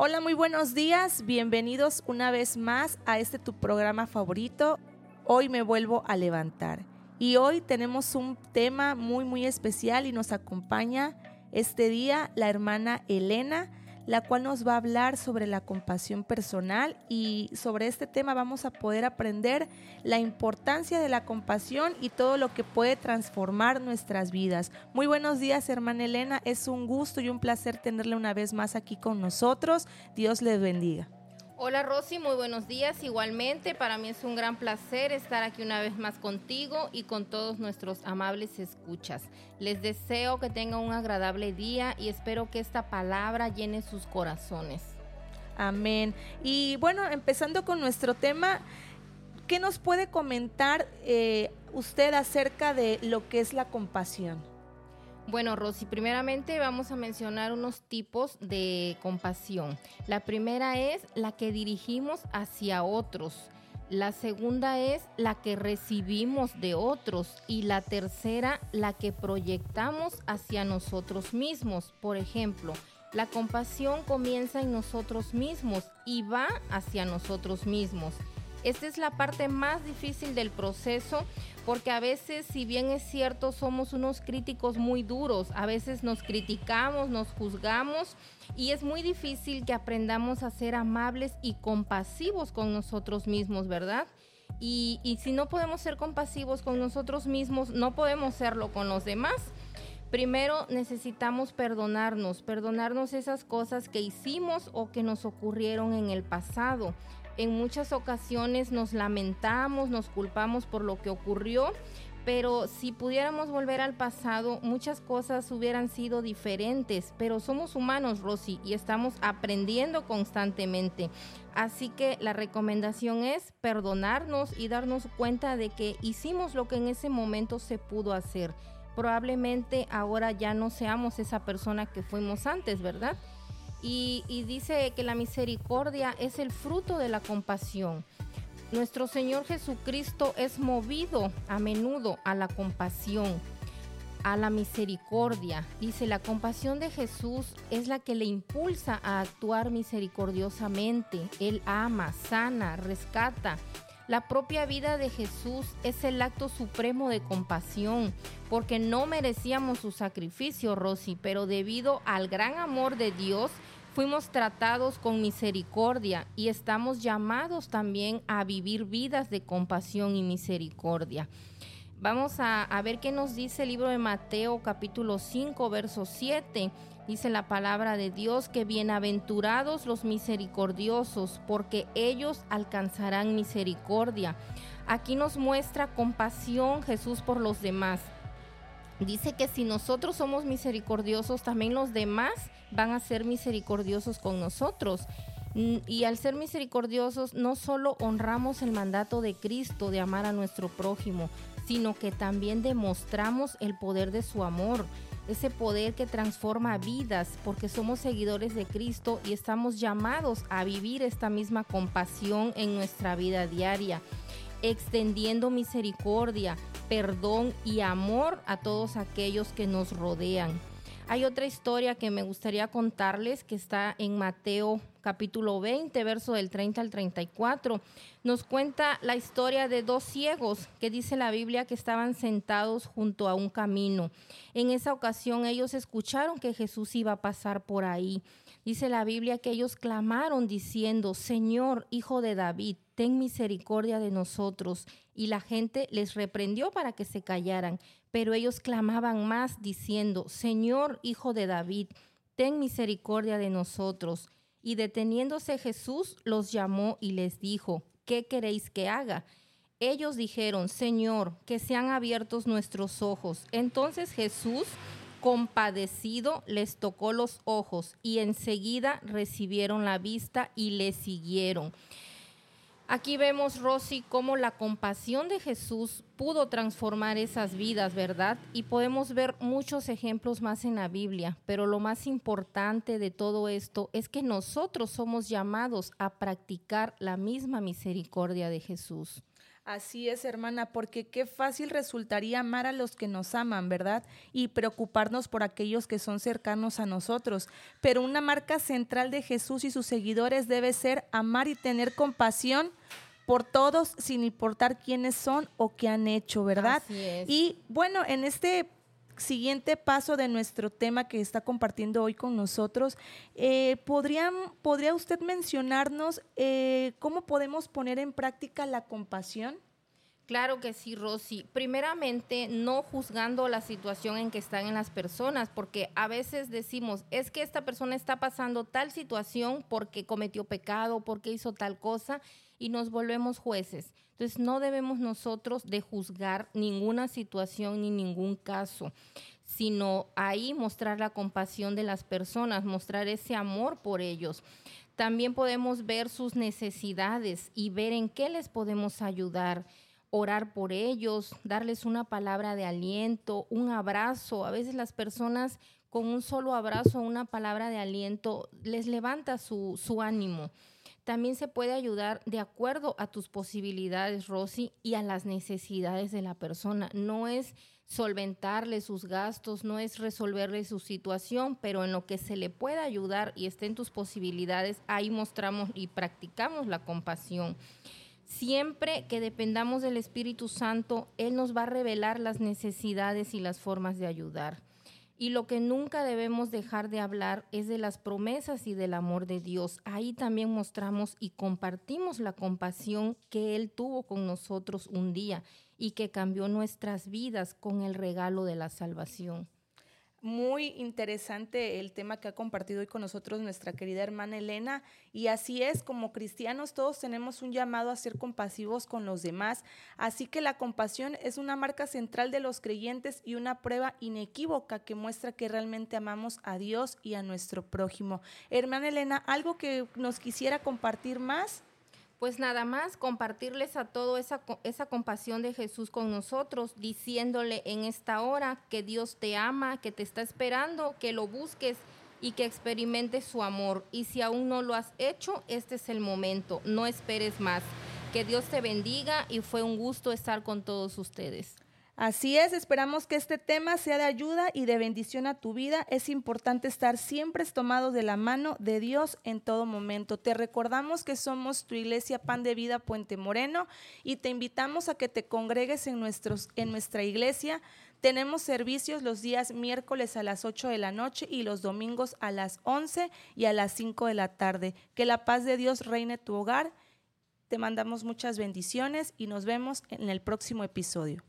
Hola, muy buenos días. Bienvenidos una vez más a este tu programa favorito. Hoy me vuelvo a levantar. Y hoy tenemos un tema muy, muy especial y nos acompaña este día la hermana Elena la cual nos va a hablar sobre la compasión personal y sobre este tema vamos a poder aprender la importancia de la compasión y todo lo que puede transformar nuestras vidas. Muy buenos días, hermana Elena. Es un gusto y un placer tenerle una vez más aquí con nosotros. Dios les bendiga. Hola Rosy, muy buenos días. Igualmente, para mí es un gran placer estar aquí una vez más contigo y con todos nuestros amables escuchas. Les deseo que tengan un agradable día y espero que esta palabra llene sus corazones. Amén. Y bueno, empezando con nuestro tema, ¿qué nos puede comentar eh, usted acerca de lo que es la compasión? Bueno, Rosy, primeramente vamos a mencionar unos tipos de compasión. La primera es la que dirigimos hacia otros. La segunda es la que recibimos de otros y la tercera la que proyectamos hacia nosotros mismos. Por ejemplo, la compasión comienza en nosotros mismos y va hacia nosotros mismos. Esta es la parte más difícil del proceso porque a veces, si bien es cierto, somos unos críticos muy duros, a veces nos criticamos, nos juzgamos y es muy difícil que aprendamos a ser amables y compasivos con nosotros mismos, ¿verdad? Y, si no podemos ser compasivos con nosotros mismos, no podemos serlo con los demás. Primero necesitamos perdonarnos, perdonarnos esas cosas que hicimos o que nos ocurrieron en el pasado en muchas ocasiones nos lamentamos, nos culpamos por lo que ocurrió, pero si pudiéramos volver al pasado, muchas cosas hubieran sido diferentes, pero somos humanos, Rosy, y estamos aprendiendo constantemente. Así que la recomendación es perdonarnos y darnos cuenta de que hicimos lo que en ese momento se pudo hacer. Probablemente ahora ya no seamos esa persona que fuimos antes, ¿verdad? Y, dice que la misericordia es el fruto de la compasión. Nuestro Señor Jesucristo es movido a menudo a la compasión, a la misericordia. Dice, la compasión de Jesús es la que le impulsa a actuar misericordiosamente. Él ama, sana, rescata. La propia vida de Jesús es el acto supremo de compasión, porque no merecíamos su sacrificio, Rosy, pero debido al gran amor de Dios, fuimos tratados con misericordia y estamos llamados también a vivir vidas de compasión y misericordia. Vamos a, ver qué nos dice el libro de Mateo capítulo 5, verso 7. Dice la palabra de Dios que bienaventurados los misericordiosos, porque ellos alcanzarán misericordia. Aquí nos muestra compasión Jesús por los demás. Dice que si nosotros somos misericordiosos, también los demás van a ser misericordiosos con nosotros. Mm, y al ser misericordiosos, no solo honramos el mandato de Cristo de amar a nuestro prójimo, sino que también demostramos el poder de su amor, ese poder que transforma vidas, porque somos seguidores de Cristo y estamos llamados a vivir esta misma compasión en nuestra vida diaria, extendiendo misericordia, perdón y amor a todos aquellos que nos rodean. Hay otra historia que me gustaría contarles que está en Mateo capítulo 20, verso del 30 al 34. Nos cuenta la historia de dos ciegos que dice la Biblia que estaban sentados junto a un camino. En esa ocasión ellos escucharon que Jesús iba a pasar por ahí. Dice la Biblia que ellos clamaron diciendo, Señor, Hijo de David, ten misericordia de nosotros. Y la gente les reprendió para que se callaran. Pero ellos clamaban más diciendo, Señor, Hijo de David, ten misericordia de nosotros. Y deteniéndose Jesús los llamó y les dijo, ¿qué queréis que haga? Ellos dijeron, Señor, que sean abiertos nuestros ojos. Entonces Jesús, compadecido, les tocó los ojos y enseguida recibieron la vista y le siguieron. Aquí vemos, Rosy, cómo la compasión de Jesús pudo transformar esas vidas, ¿verdad? Y podemos ver muchos ejemplos más en la Biblia, pero lo más importante de todo esto es que nosotros somos llamados a practicar la misma misericordia de Jesús. Así es, hermana, porque qué fácil resultaría amar a los que nos aman, ¿verdad? Y preocuparnos por aquellos que son cercanos a nosotros. Pero una marca central de Jesús y sus seguidores debe ser amar y tener compasión por todos sin importar quiénes son o qué han hecho, ¿verdad? Así es. Y bueno, en este siguiente paso de nuestro tema que está compartiendo hoy con nosotros, eh, ¿podría usted mencionarnos eh, cómo podemos poner en práctica la compasión? Claro que sí, Rosy. Primeramente, no juzgando la situación en que están en las personas, porque a veces decimos, es que esta persona está pasando tal situación porque cometió pecado, porque hizo tal cosa, y nos volvemos jueces. Entonces, no debemos nosotros de juzgar ninguna situación ni ningún caso, sino ahí mostrar la compasión de las personas, mostrar ese amor por ellos. También podemos ver sus necesidades y ver en qué les podemos ayudar orar por ellos, darles una palabra de aliento, un abrazo. A veces las personas con un solo abrazo, una palabra de aliento, les levanta su, su ánimo. También se puede ayudar de acuerdo a tus posibilidades, Rosy, y a las necesidades de la persona. No es solventarle sus gastos, no es resolverle su situación, pero en lo que se le pueda ayudar y esté en tus posibilidades, ahí mostramos y practicamos la compasión. Siempre que dependamos del Espíritu Santo, Él nos va a revelar las necesidades y las formas de ayudar. Y lo que nunca debemos dejar de hablar es de las promesas y del amor de Dios. Ahí también mostramos y compartimos la compasión que Él tuvo con nosotros un día y que cambió nuestras vidas con el regalo de la salvación. Muy interesante el tema que ha compartido hoy con nosotros nuestra querida hermana Elena. Y así es, como cristianos todos tenemos un llamado a ser compasivos con los demás. Así que la compasión es una marca central de los creyentes y una prueba inequívoca que muestra que realmente amamos a Dios y a nuestro prójimo. Hermana Elena, ¿algo que nos quisiera compartir más? Pues nada más compartirles a todo esa, esa compasión de Jesús con nosotros, diciéndole en esta hora que Dios te ama, que te está esperando, que lo busques y que experimentes su amor. Y si aún no lo has hecho, este es el momento, no esperes más. Que Dios te bendiga y fue un gusto estar con todos ustedes. Así es, esperamos que este tema sea de ayuda y de bendición a tu vida. Es importante estar siempre tomados de la mano de Dios en todo momento. Te recordamos que somos tu iglesia Pan de Vida Puente Moreno y te invitamos a que te congregues en, nuestros, en nuestra iglesia. Tenemos servicios los días miércoles a las 8 de la noche y los domingos a las 11 y a las 5 de la tarde. Que la paz de Dios reine tu hogar. Te mandamos muchas bendiciones y nos vemos en el próximo episodio.